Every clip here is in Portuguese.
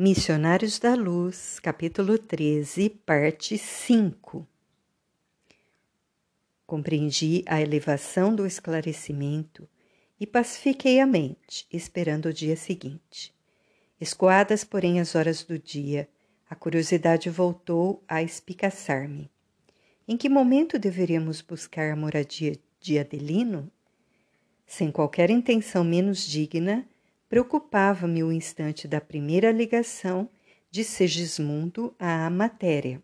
Missionários da Luz, capítulo 13, parte 5. Compreendi a elevação do esclarecimento e pacifiquei a mente, esperando o dia seguinte. Escoadas, porém, as horas do dia, a curiosidade voltou a espicaçar-me. Em que momento deveríamos buscar a moradia de Adelino? Sem qualquer intenção menos digna, preocupava-me o instante da primeira ligação de Segismundo à matéria.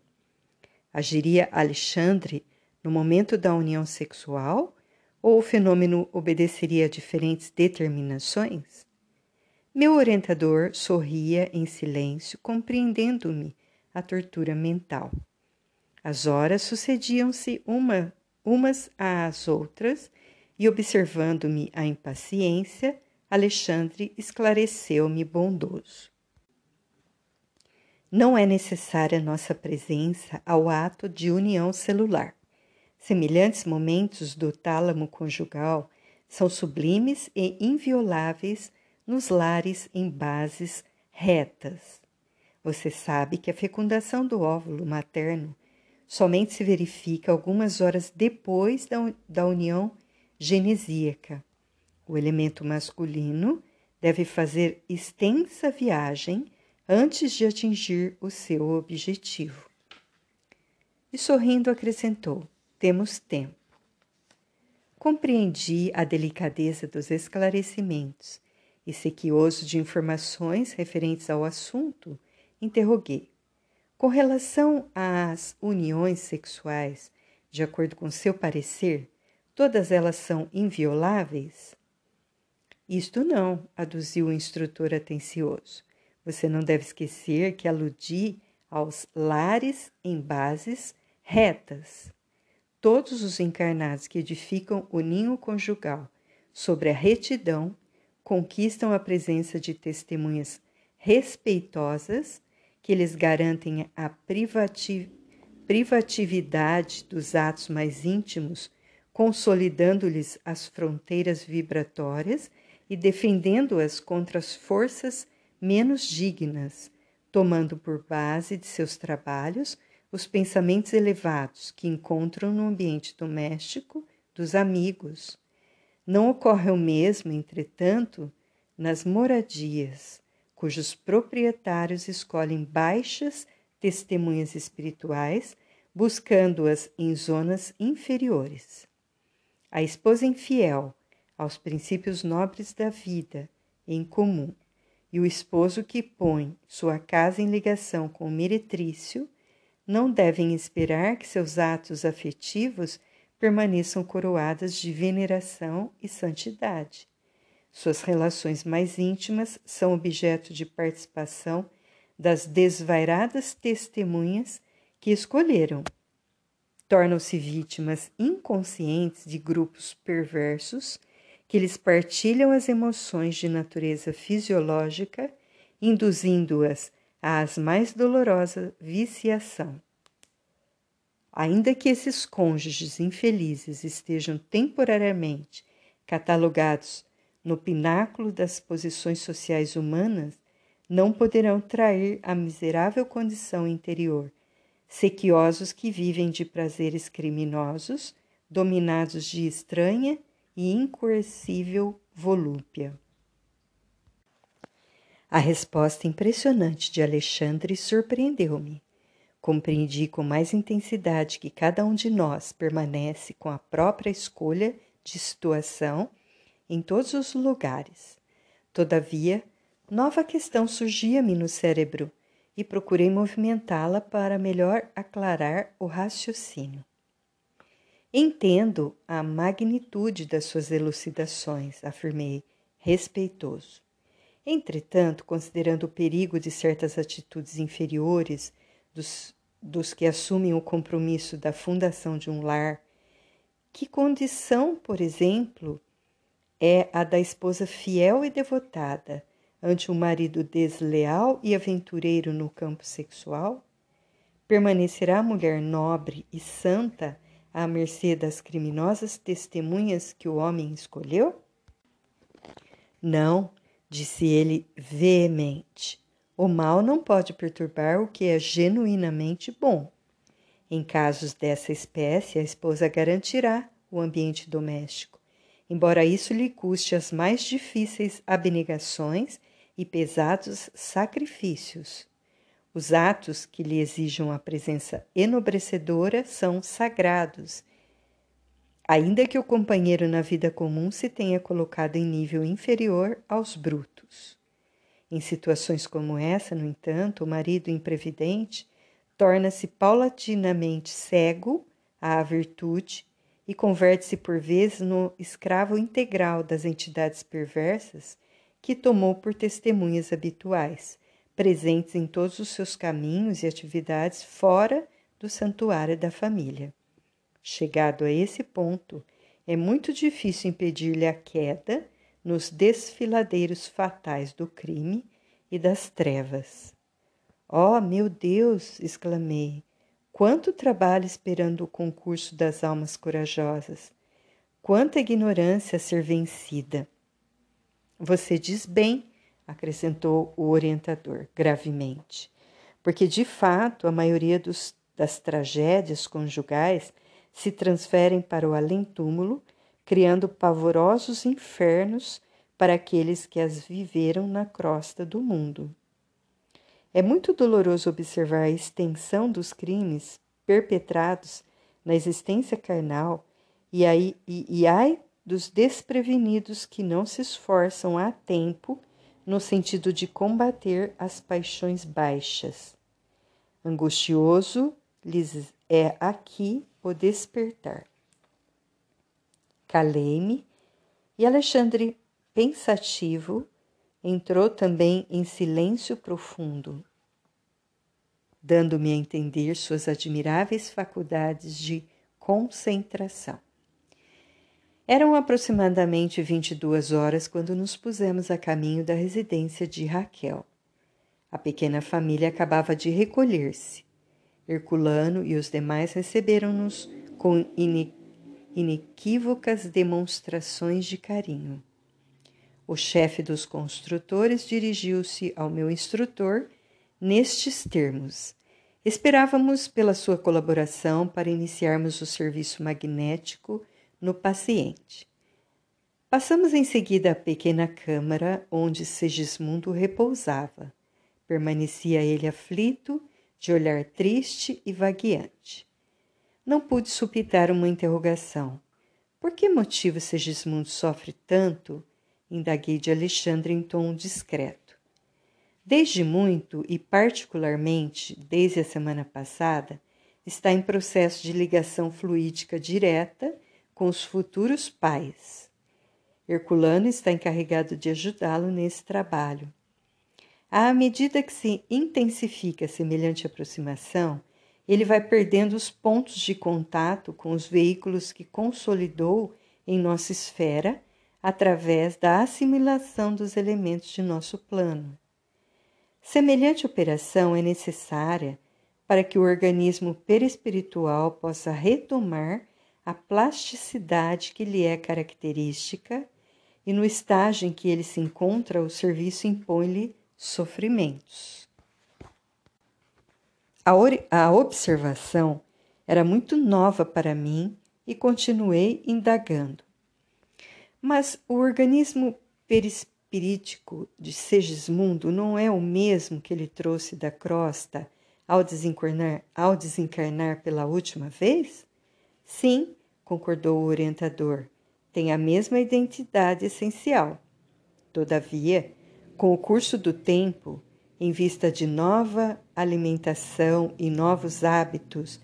Agiria Alexandre no momento da união sexual ou o fenômeno obedeceria a diferentes determinações? Meu orientador sorria em silêncio, compreendendo-me a tortura mental. As horas sucediam-se uma, umas às outras e, observando-me a impaciência, Alexandre esclareceu-me bondoso. Não é necessária nossa presença ao ato de união celular. Semelhantes momentos do tálamo conjugal são sublimes e invioláveis nos lares em bases retas. Você sabe que a fecundação do óvulo materno somente se verifica algumas horas depois da, da união genesíaca. O elemento masculino deve fazer extensa viagem antes de atingir o seu objetivo. E sorrindo acrescentou: Temos tempo. Compreendi a delicadeza dos esclarecimentos e, sequioso de informações referentes ao assunto, interroguei: Com relação às uniões sexuais, de acordo com seu parecer, todas elas são invioláveis? Isto não, aduziu o instrutor atencioso. Você não deve esquecer que aludi aos lares em bases retas. Todos os encarnados que edificam o ninho conjugal sobre a retidão conquistam a presença de testemunhas respeitosas que lhes garantem a privatividade dos atos mais íntimos, consolidando-lhes as fronteiras vibratórias e defendendo-as contra as forças menos dignas, tomando por base de seus trabalhos os pensamentos elevados que encontram no ambiente doméstico dos amigos. Não ocorre o mesmo, entretanto, nas moradias, cujos proprietários escolhem baixas testemunhas espirituais, buscando-as em zonas inferiores. A esposa infiel aos princípios nobres da vida em comum, e o esposo que põe sua casa em ligação com o meretrício não devem esperar que seus atos afetivos permaneçam coroadas de veneração e santidade. Suas relações mais íntimas são objeto de participação das desvairadas testemunhas que escolheram. Tornam-se vítimas inconscientes de grupos perversos que lhes partilham as emoções de natureza fisiológica, induzindo-as às mais dolorosa viciação. Ainda que esses cônjuges infelizes estejam temporariamente catalogados no pináculo das posições sociais humanas, não poderão trair a miserável condição interior, sequiosos que vivem de prazeres criminosos, dominados de estranha e incoercível volúpia. A resposta impressionante de Alexandre surpreendeu-me. Compreendi com mais intensidade que cada um de nós permanece com a própria escolha de situação em todos os lugares. Todavia, nova questão surgia-me no cérebro e procurei movimentá-la para melhor aclarar o raciocínio. Entendo a magnitude das suas elucidações, afirmei, respeitoso. Entretanto, considerando o perigo de certas atitudes inferiores dos, dos que assumem o compromisso da fundação de um lar, que condição, por exemplo, é a da esposa fiel e devotada ante um marido desleal e aventureiro no campo sexual? Permanecerá a mulher nobre e santa à mercê das criminosas testemunhas que o homem escolheu? Não, disse ele veemente. O mal não pode perturbar o que é genuinamente bom. Em casos dessa espécie, a esposa garantirá o ambiente doméstico, embora isso lhe custe as mais difíceis abnegações e pesados sacrifícios. Os atos que lhe exijam a presença enobrecedora são sagrados, ainda que o companheiro na vida comum se tenha colocado em nível inferior aos brutos. Em situações como essa, no entanto, o marido imprevidente torna-se paulatinamente cego à virtude e converte-se por vezes no escravo integral das entidades perversas que tomou por testemunhas habituais, presentes em todos os seus caminhos e atividades fora do santuário da família. Chegado a esse ponto, é muito difícil impedir-lhe a queda nos desfiladeiros fatais do crime e das trevas. Oh, meu Deus! exclamei. Quanto trabalho esperando o concurso das almas corajosas! Quanta ignorância a ser vencida! Você diz bem, acrescentou o orientador gravemente, porque de fato a maioria dos, das tragédias conjugais se transferem para o além-túmulo, criando pavorosos infernos para aqueles que as viveram na crosta do mundo. É muito doloroso observar a extensão dos crimes perpetrados na existência carnal e, aí, e, e ai dos desprevenidos que não se esforçam a tempo no sentido de combater as paixões baixas. Angustioso lhes é aqui o despertar. Calei-me e Alexandre, pensativo, entrou também em silêncio profundo, dando-me a entender suas admiráveis faculdades de concentração. Eram aproximadamente vinte e duas horas quando nos pusemos a caminho da residência de Raquel. A pequena família acabava de recolher-se. Herculano e os demais receberam-nos com inequívocas demonstrações de carinho. O chefe dos construtores dirigiu-se ao meu instrutor nestes termos. Esperávamos pela sua colaboração para iniciarmos o serviço magnético no paciente. Passamos em seguida à pequena câmara onde Segismundo repousava. Permanecia ele aflito, de olhar triste e vagueante. Não pude supitar uma interrogação. Por que motivo Segismundo sofre tanto? Indaguei de Alexandre em tom discreto. Desde muito, e particularmente desde a semana passada, está em processo de ligação fluídica direta com os futuros pais. Herculano está encarregado de ajudá-lo nesse trabalho. À medida que se intensifica semelhante aproximação, ele vai perdendo os pontos de contato com os veículos que consolidou em nossa esfera através da assimilação dos elementos de nosso plano. Semelhante operação é necessária para que o organismo perispiritual possa retomar a plasticidade que lhe é característica, e no estágio em que ele se encontra, o serviço impõe-lhe sofrimentos. A, a observação era muito nova para mim e continuei indagando. Mas o organismo perispirítico de Segismundo não é o mesmo que ele trouxe da crosta ao desencarnar, ao desencarnar pela última vez? Sim, concordou o orientador, tem a mesma identidade essencial. Todavia, com o curso do tempo, em vista de nova alimentação e novos hábitos,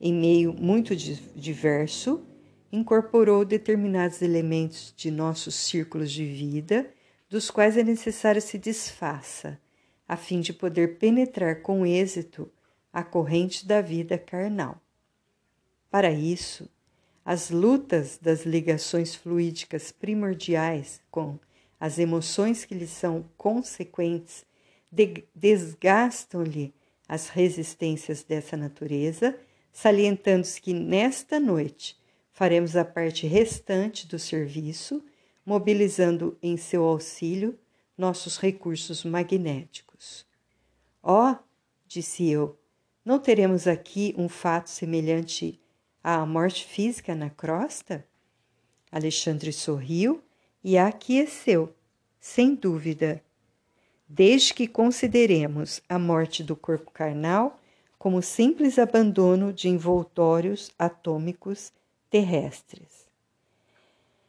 em meio muito diverso, incorporou determinados elementos de nossos círculos de vida, dos quais é necessário se desfaça, a fim de poder penetrar com êxito a corrente da vida carnal. Para isso, as lutas das ligações fluídicas primordiais com as emoções que lhes são consequentes desgastam-lhe as resistências dessa natureza, salientando-se que nesta noite faremos a parte restante do serviço, mobilizando em seu auxílio nossos recursos magnéticos. Ó, oh, disse eu, não teremos aqui um fato semelhante à morte física na crosta? Alexandre sorriu e aqueceu, sem dúvida, desde que consideremos a morte do corpo carnal como simples abandono de envoltórios atômicos terrestres.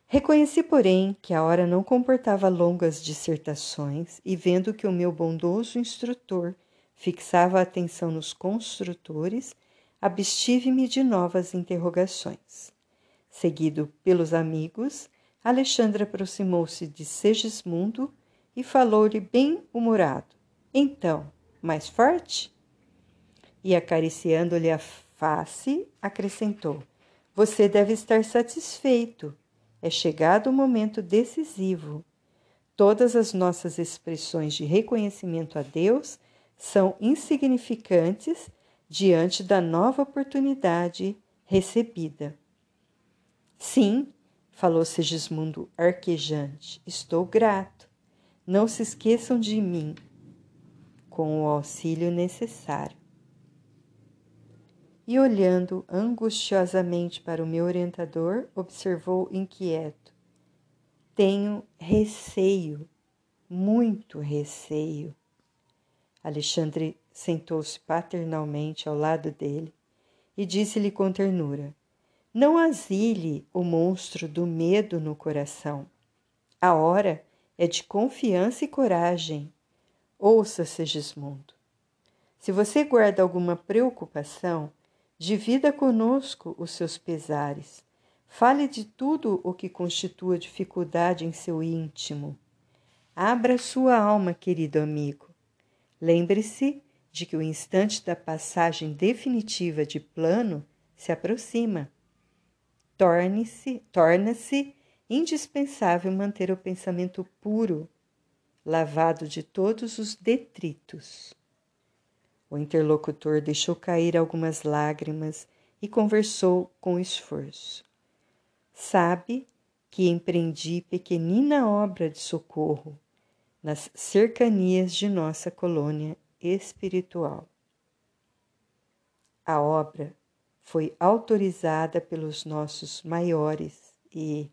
Reconheci, porém, que a hora não comportava longas dissertações e, vendo que o meu bondoso instrutor fixava a atenção nos construtores, abstive-me de novas interrogações. Seguido pelos amigos, Alexandre aproximou-se de Segismundo e falou-lhe bem humorado. Então, mais forte? E acariciando-lhe a face, acrescentou: Você deve estar satisfeito. É chegado o momento decisivo. Todas as nossas expressões de reconhecimento a Deus são insignificantes diante da nova oportunidade recebida. Sim, falou Segismundo arquejante, estou grato. Não se esqueçam de mim com o auxílio necessário. E olhando angustiosamente para o meu orientador, observou inquieto: Tenho receio, muito receio. Alexandre sentou-se paternalmente ao lado dele e disse-lhe com ternura: Não asile o monstro do medo no coração. A hora é de confiança e coragem. Ouça, Segismundo. Se você guarda alguma preocupação, divida conosco os seus pesares. Fale de tudo o que constitua dificuldade em seu íntimo. Abra sua alma, querido amigo. Lembre-se de que o instante da passagem definitiva de plano se aproxima. Torne-se, torna-se indispensável manter o pensamento puro, lavado de todos os detritos. O interlocutor deixou cair algumas lágrimas e conversou com esforço. Sabe que empreendi pequenina obra de socorro nas cercanias de nossa colônia espiritual. A obra foi autorizada pelos nossos maiores e,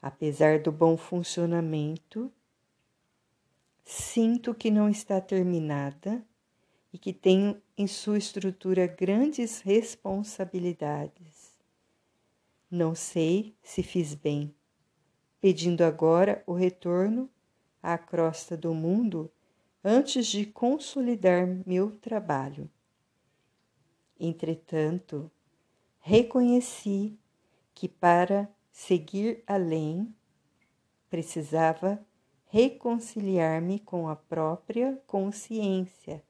Apesar do bom funcionamento, sinto que não está terminada e que tenho em sua estrutura grandes responsabilidades. Não sei se fiz bem, pedindo agora o retorno à crosta do mundo antes de consolidar meu trabalho. Entretanto, reconheci que para seguir além, precisava reconciliar-me com a própria consciência,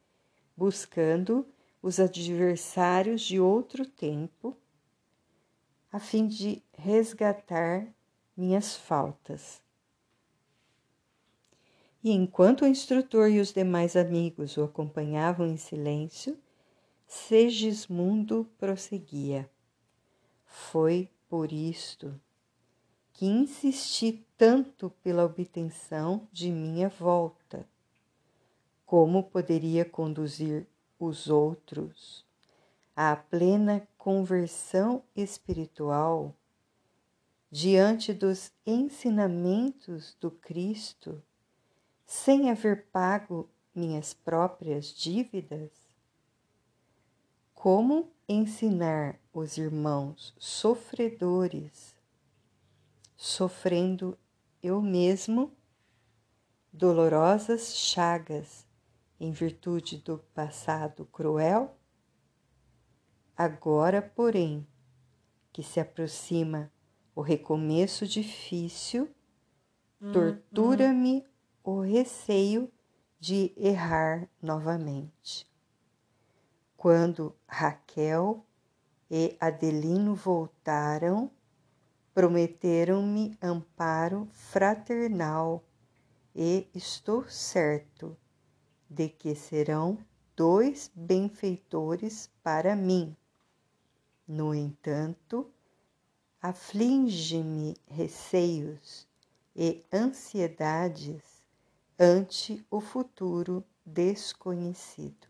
buscando os adversários de outro tempo, a fim de resgatar minhas faltas. E enquanto o instrutor e os demais amigos o acompanhavam em silêncio, Segismundo prosseguia. Foi por isto que insisti tanto pela obtenção de minha volta. Como poderia conduzir os outros à plena conversão espiritual diante dos ensinamentos do Cristo sem haver pago minhas próprias dívidas? Como ensinar os irmãos sofredores sofrendo eu mesmo dolorosas chagas em virtude do passado cruel? Agora, porém, que se aproxima o recomeço difícil, hum, tortura-me o receio de errar novamente. Quando Raquel e Adelino voltaram, prometeram-me amparo fraternal e estou certo de que serão dois benfeitores para mim. No entanto, aflige-me receios e ansiedades ante o futuro desconhecido.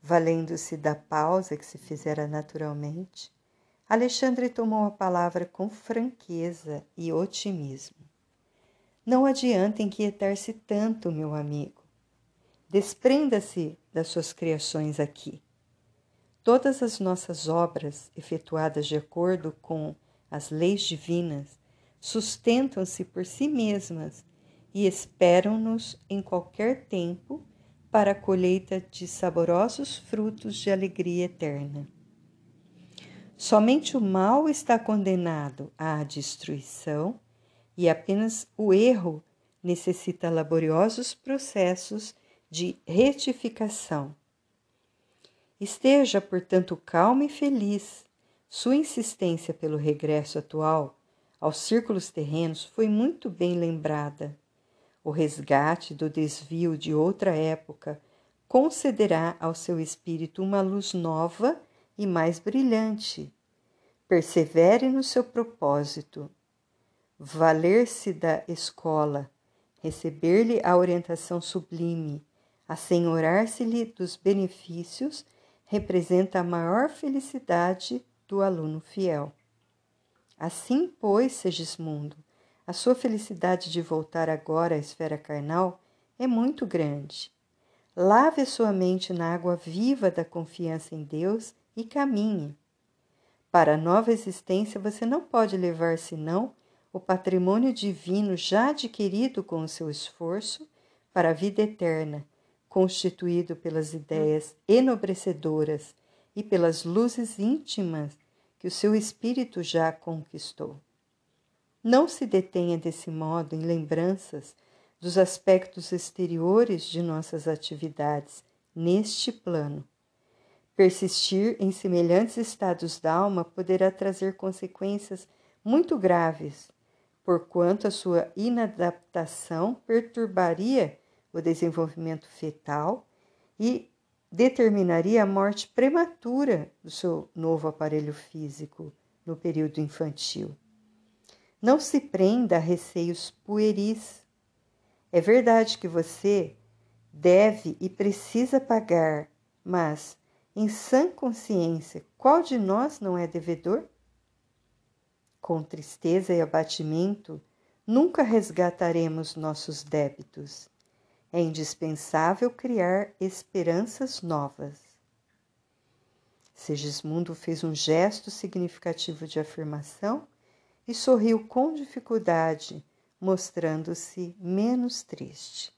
Valendo-se da pausa que se fizera naturalmente, Alexandre tomou a palavra com franqueza e otimismo. Não adianta inquietar-se tanto, meu amigo. Desprenda-se das suas criações aqui. Todas as nossas obras, efetuadas de acordo com as leis divinas, sustentam-se por si mesmas e esperam-nos em qualquer tempo para a colheita de saborosos frutos de alegria eterna. Somente o mal está condenado à destruição e apenas o erro necessita laboriosos processos de retificação. Esteja, portanto, calmo e feliz. Sua insistência pelo regresso atual aos círculos terrenos foi muito bem lembrada. O resgate do desvio de outra época concederá ao seu espírito uma luz nova e mais brilhante. Persevere no seu propósito. Valer-se da escola, receber-lhe a orientação sublime, assenhorar-se-lhe dos benefícios, representa a maior felicidade do aluno fiel. Assim, pois, Segismundo, a sua felicidade de voltar agora à esfera carnal é muito grande. Lave a sua mente na água viva da confiança em Deus e caminhe. Para a nova existência, você não pode levar senão o patrimônio divino já adquirido com o seu esforço para a vida eterna, constituído pelas ideias enobrecedoras e pelas luzes íntimas que o seu espírito já conquistou. Não se detenha desse modo em lembranças dos aspectos exteriores de nossas atividades neste plano. Persistir em semelhantes estados da alma poderá trazer consequências muito graves, porquanto a sua inadaptação perturbaria o desenvolvimento fetal e determinaria a morte prematura do seu novo aparelho físico no período infantil. Não se prenda a receios pueris é verdade que você deve e precisa pagar, mas, em sã consciência, qual de nós não é devedor? Com tristeza e abatimento, nunca resgataremos nossos débitos. É indispensável criar esperanças novas. Segismundo fez um gesto significativo de afirmação e sorriu com dificuldade mostrando-se menos triste.